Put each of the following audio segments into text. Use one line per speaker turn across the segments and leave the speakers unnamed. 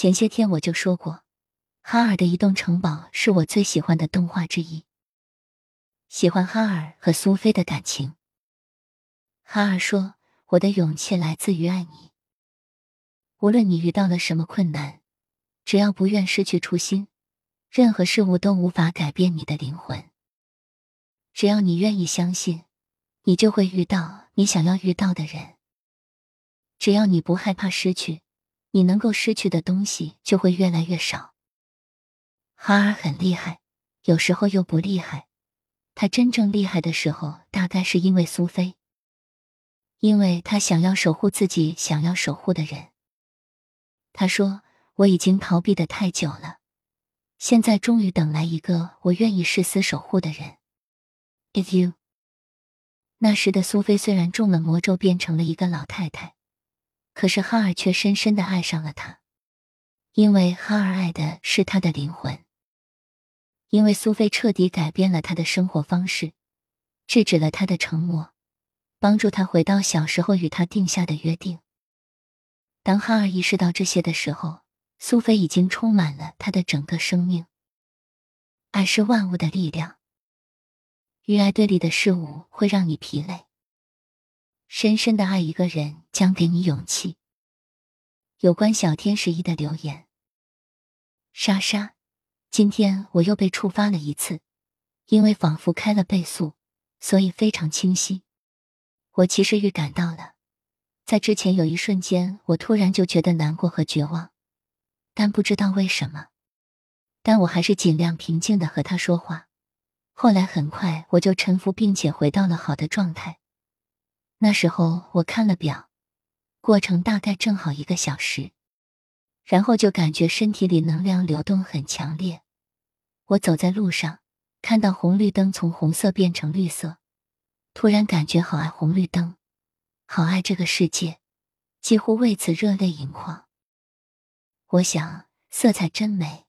前些天我就说过，哈尔的移动城堡是我最喜欢的动画之一。喜欢哈尔和苏菲的感情。哈尔说：“我的勇气来自于爱你。无论你遇到了什么困难，只要不愿失去初心，任何事物都无法改变你的灵魂。只要你愿意相信，你就会遇到你想要遇到的人。只要你不害怕失去，你能够失去的东西就会越来越少。”哈尔很厉害，有时候又不厉害。他真正厉害的时候，大概是因为苏菲，因为他想要守护自己想要守护的人。他说：“我已经逃避的太久了，现在终于等来一个我愿意誓死守护的人。” If you。那时的苏菲虽然中了魔咒，变成了一个老太太，可是哈尔却深深的爱上了她，因为哈尔爱的是她的灵魂。因为苏菲彻底改变了他的生活方式，制止了他的承诺，帮助他回到小时候与他定下的约定。当哈尔意识到这些的时候，苏菲已经充满了他的整个生命。爱是万物的力量，与爱对立的事物会让你疲累。深深的爱一个人将给你勇气。有关小天使一的留言，莎莎。今天我又被触发了一次，因为仿佛开了倍速，所以非常清晰。我其实预感到了，在之前有一瞬间，我突然就觉得难过和绝望，但不知道为什么。但我还是尽量平静的和他说话。后来很快我就臣服，并且回到了好的状态。那时候我看了表，过程大概正好一个小时。然后就感觉身体里能量流动很强烈。我走在路上，看到红绿灯从红色变成绿色，突然感觉好爱红绿灯，好爱这个世界，几乎为此热泪盈眶。我想，色彩真美，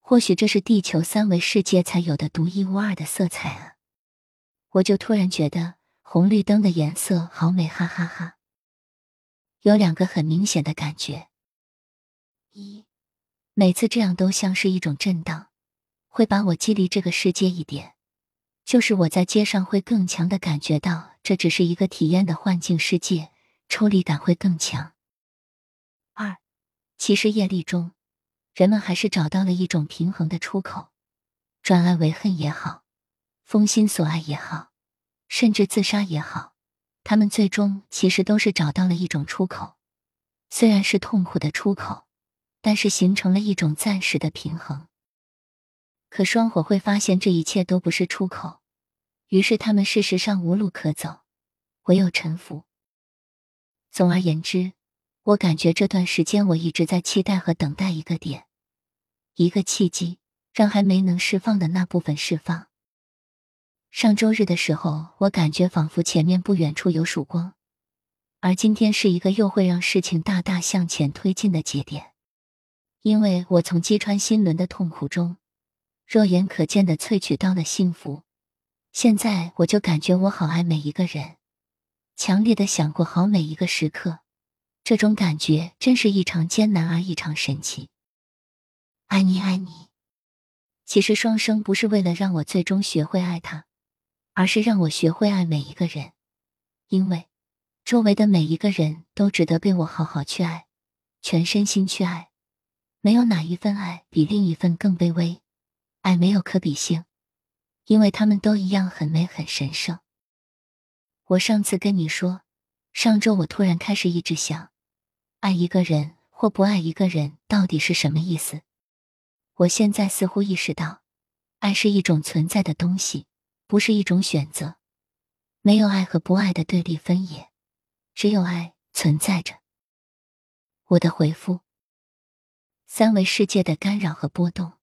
或许这是地球三维世界才有的独一无二的色彩啊！我就突然觉得红绿灯的颜色好美，哈哈哈。有两个很明显的感觉。一，每次这样都像是一种震荡，会把我激离这个世界一点。就是我在街上会更强的感觉到，这只是一个体验的幻境世界，抽离感会更强。二，其实业力中，人们还是找到了一种平衡的出口，转爱为恨也好，封心所爱也好，甚至自杀也好，他们最终其实都是找到了一种出口，虽然是痛苦的出口。但是形成了一种暂时的平衡。可双火会发现这一切都不是出口，于是他们事实上无路可走，唯有臣服。总而言之，我感觉这段时间我一直在期待和等待一个点，一个契机，让还没能释放的那部分释放。上周日的时候，我感觉仿佛前面不远处有曙光，而今天是一个又会让事情大大向前推进的节点。因为我从击穿心轮的痛苦中，肉眼可见的萃取到了幸福，现在我就感觉我好爱每一个人，强烈的想过好每一个时刻，这种感觉真是异常艰难而异常神奇。爱你爱你，其实双生不是为了让我最终学会爱他，而是让我学会爱每一个人，因为周围的每一个人都值得被我好好去爱，全身心去爱。没有哪一份爱比另一份更卑微，爱没有可比性，因为他们都一样很美很神圣。我上次跟你说，上周我突然开始一直想，爱一个人或不爱一个人到底是什么意思？我现在似乎意识到，爱是一种存在的东西，不是一种选择。没有爱和不爱的对立分野，只有爱存在着。我的回复。三维世界的干扰和波动，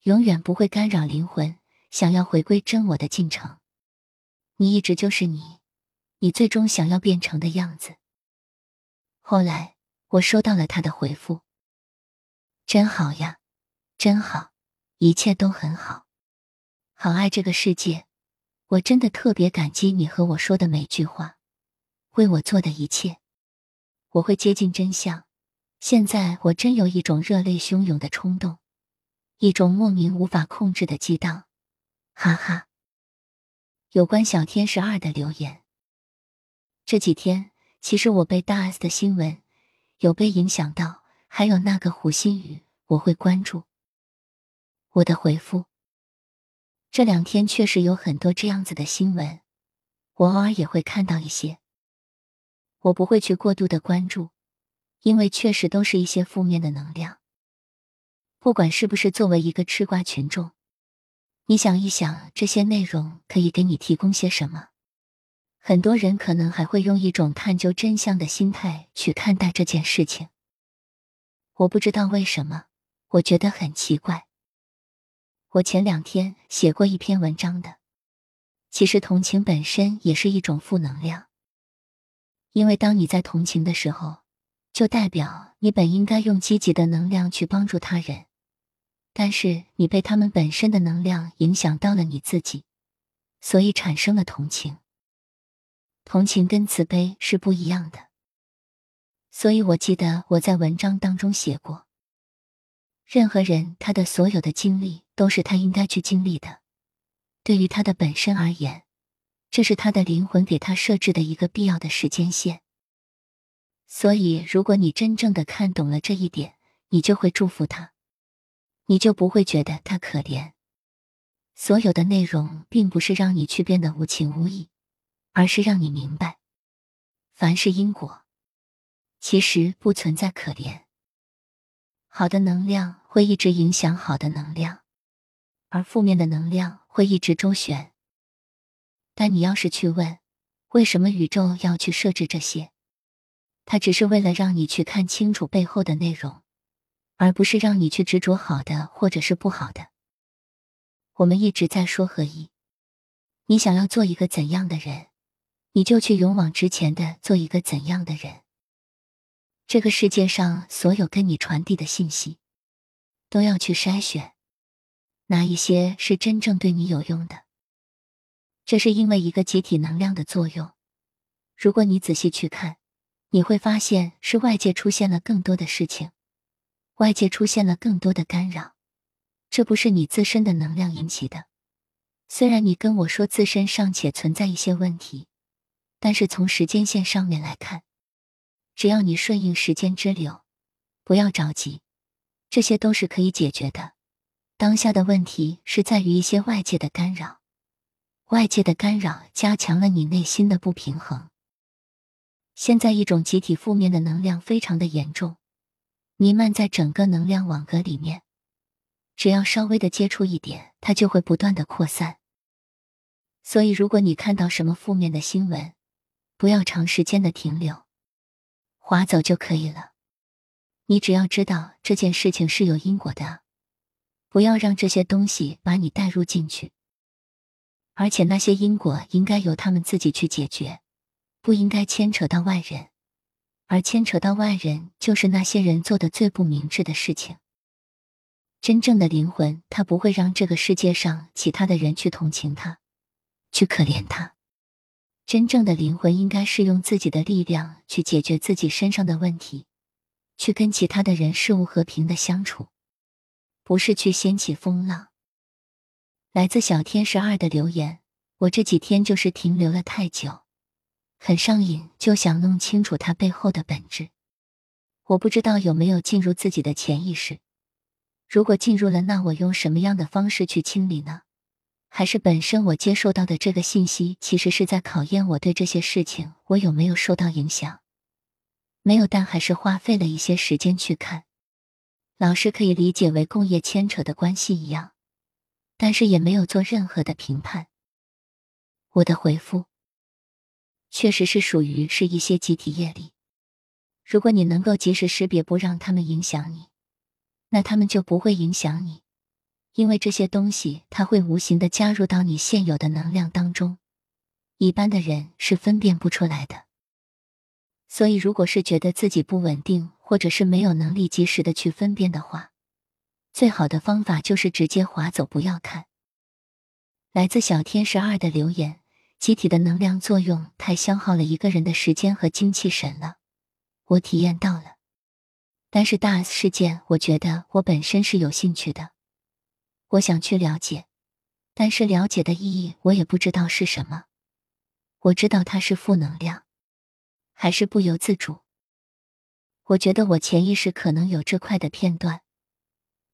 永远不会干扰灵魂想要回归真我的进程。你一直就是你，你最终想要变成的样子。后来我收到了他的回复，真好呀，真好，一切都很好，好爱这个世界。我真的特别感激你和我说的每句话，为我做的一切。我会接近真相。现在我真有一种热泪汹涌的冲动，一种莫名无法控制的激荡，哈哈。有关小天使二的留言，这几天其实我被大 S 的新闻有被影响到，还有那个胡鑫宇，我会关注。我的回复，这两天确实有很多这样子的新闻，我偶尔也会看到一些，我不会去过度的关注。因为确实都是一些负面的能量，不管是不是作为一个吃瓜群众，你想一想这些内容可以给你提供些什么？很多人可能还会用一种探究真相的心态去看待这件事情。我不知道为什么，我觉得很奇怪。我前两天写过一篇文章的，其实同情本身也是一种负能量，因为当你在同情的时候。就代表你本应该用积极的能量去帮助他人，但是你被他们本身的能量影响到了你自己，所以产生了同情。同情跟慈悲是不一样的，所以我记得我在文章当中写过，任何人他的所有的经历都是他应该去经历的，对于他的本身而言，这是他的灵魂给他设置的一个必要的时间线。所以，如果你真正的看懂了这一点，你就会祝福他，你就不会觉得他可怜。所有的内容并不是让你去变得无情无义，而是让你明白，凡是因果，其实不存在可怜。好的能量会一直影响好的能量，而负面的能量会一直周旋。但你要是去问，为什么宇宙要去设置这些？它只是为了让你去看清楚背后的内容，而不是让你去执着好的或者是不好的。我们一直在说合一，你想要做一个怎样的人，你就去勇往直前的做一个怎样的人。这个世界上所有跟你传递的信息，都要去筛选，哪一些是真正对你有用的。这是因为一个集体能量的作用。如果你仔细去看。你会发现是外界出现了更多的事情，外界出现了更多的干扰，这不是你自身的能量引起的。虽然你跟我说自身尚且存在一些问题，但是从时间线上面来看，只要你顺应时间之流，不要着急，这些都是可以解决的。当下的问题是在于一些外界的干扰，外界的干扰加强了你内心的不平衡。现在一种集体负面的能量非常的严重，弥漫在整个能量网格里面。只要稍微的接触一点，它就会不断的扩散。所以，如果你看到什么负面的新闻，不要长时间的停留，划走就可以了。你只要知道这件事情是有因果的，不要让这些东西把你带入进去。而且那些因果应该由他们自己去解决。不应该牵扯到外人，而牵扯到外人，就是那些人做的最不明智的事情。真正的灵魂，他不会让这个世界上其他的人去同情他，去可怜他。真正的灵魂应该是用自己的力量去解决自己身上的问题，去跟其他的人事物和平的相处，不是去掀起风浪。来自小天使二的留言，我这几天就是停留了太久。很上瘾，就想弄清楚它背后的本质。我不知道有没有进入自己的潜意识。如果进入了，那我用什么样的方式去清理呢？还是本身我接受到的这个信息，其实是在考验我对这些事情我有没有受到影响？没有，但还是花费了一些时间去看。老师可以理解为共业牵扯的关系一样，但是也没有做任何的评判。我的回复。确实是属于是一些集体业力。如果你能够及时识别，不让他们影响你，那他们就不会影响你，因为这些东西它会无形的加入到你现有的能量当中，一般的人是分辨不出来的。所以，如果是觉得自己不稳定，或者是没有能力及时的去分辨的话，最好的方法就是直接划走，不要看。来自小天使二的留言。集体的能量作用太消耗了一个人的时间和精气神了，我体验到了。但是大事件，我觉得我本身是有兴趣的，我想去了解，但是了解的意义我也不知道是什么。我知道它是负能量，还是不由自主。我觉得我潜意识可能有这块的片段，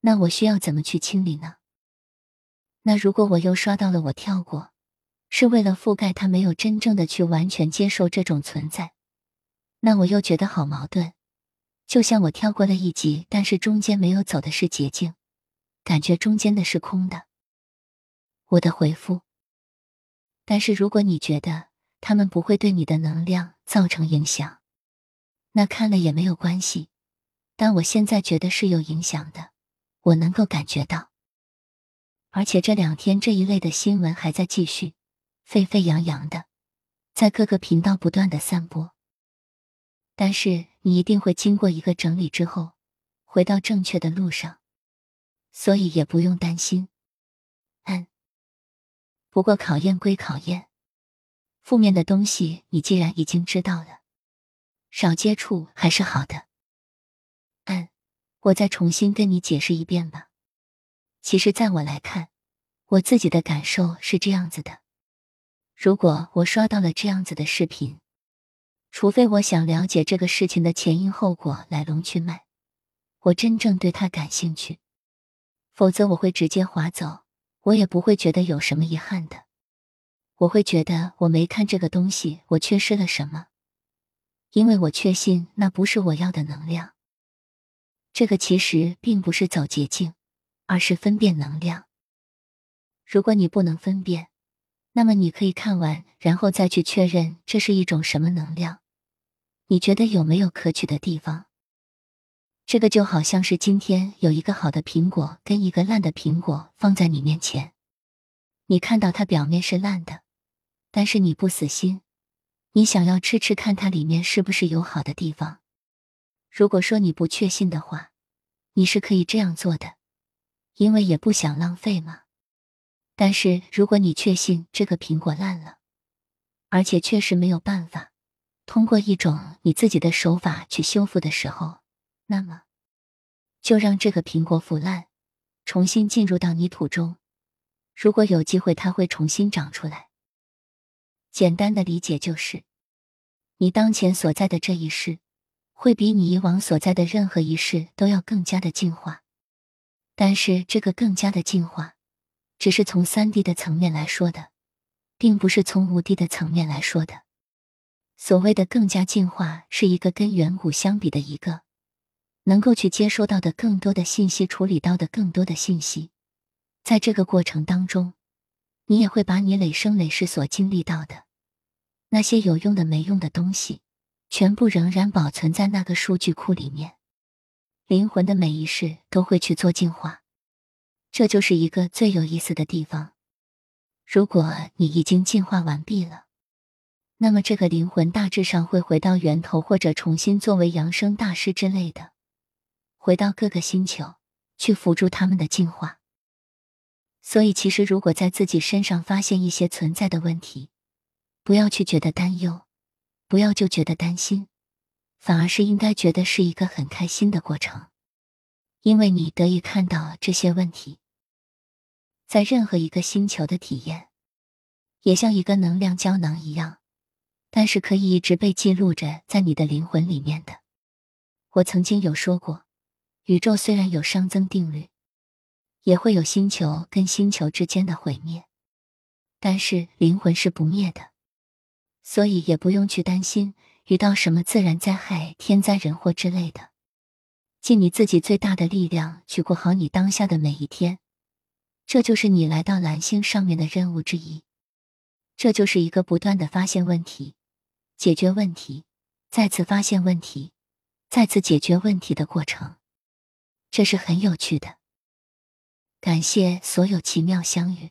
那我需要怎么去清理呢？那如果我又刷到了我跳过，是为了覆盖它，没有真正的去完全接受这种存在，那我又觉得好矛盾。就像我跳过了一集，但是中间没有走的是捷径，感觉中间的是空的。我的回复。但是如果你觉得他们不会对你的能量造成影响，那看了也没有关系。但我现在觉得是有影响的，我能够感觉到。而且这两天这一类的新闻还在继续，沸沸扬扬的，在各个频道不断的散播。但是你一定会经过一个整理之后，回到正确的路上，所以也不用担心。嗯，不过考验归考验，负面的东西你既然已经知道了，少接触还是好的。嗯，我再重新跟你解释一遍吧。其实，在我来看，我自己的感受是这样子的：如果我刷到了这样子的视频。除非我想了解这个事情的前因后果、来龙去脉，我真正对他感兴趣，否则我会直接划走，我也不会觉得有什么遗憾的。我会觉得我没看这个东西，我缺失了什么，因为我确信那不是我要的能量。这个其实并不是走捷径，而是分辨能量。如果你不能分辨，那么你可以看完，然后再去确认这是一种什么能量。你觉得有没有可取的地方？这个就好像是今天有一个好的苹果跟一个烂的苹果放在你面前，你看到它表面是烂的，但是你不死心，你想要吃吃看它里面是不是有好的地方。如果说你不确信的话，你是可以这样做的，因为也不想浪费嘛。但是，如果你确信这个苹果烂了，而且确实没有办法通过一种你自己的手法去修复的时候，那么就让这个苹果腐烂，重新进入到泥土中。如果有机会，它会重新长出来。简单的理解就是，你当前所在的这一世，会比你以往所在的任何一世都要更加的进化。但是，这个更加的进化。只是从三 D 的层面来说的，并不是从五 D 的层面来说的。所谓的更加进化，是一个跟远古相比的一个，能够去接收到的更多的信息，处理到的更多的信息。在这个过程当中，你也会把你累生累世所经历到的那些有用的、没用的东西，全部仍然保存在那个数据库里面。灵魂的每一世都会去做进化。这就是一个最有意思的地方。如果你已经进化完毕了，那么这个灵魂大致上会回到源头，或者重新作为扬声大师之类的，回到各个星球去辅助他们的进化。所以，其实如果在自己身上发现一些存在的问题，不要去觉得担忧，不要就觉得担心，反而是应该觉得是一个很开心的过程。因为你得以看到这些问题，在任何一个星球的体验，也像一个能量胶囊一样，但是可以一直被记录着在你的灵魂里面的。我曾经有说过，宇宙虽然有熵增定律，也会有星球跟星球之间的毁灭，但是灵魂是不灭的，所以也不用去担心遇到什么自然灾害、天灾人祸之类的。尽你自己最大的力量去过好你当下的每一天，这就是你来到蓝星上面的任务之一。这就是一个不断的发现问题、解决问题、再次发现问题、再次解决问题的过程。这是很有趣的。感谢所有奇妙相遇。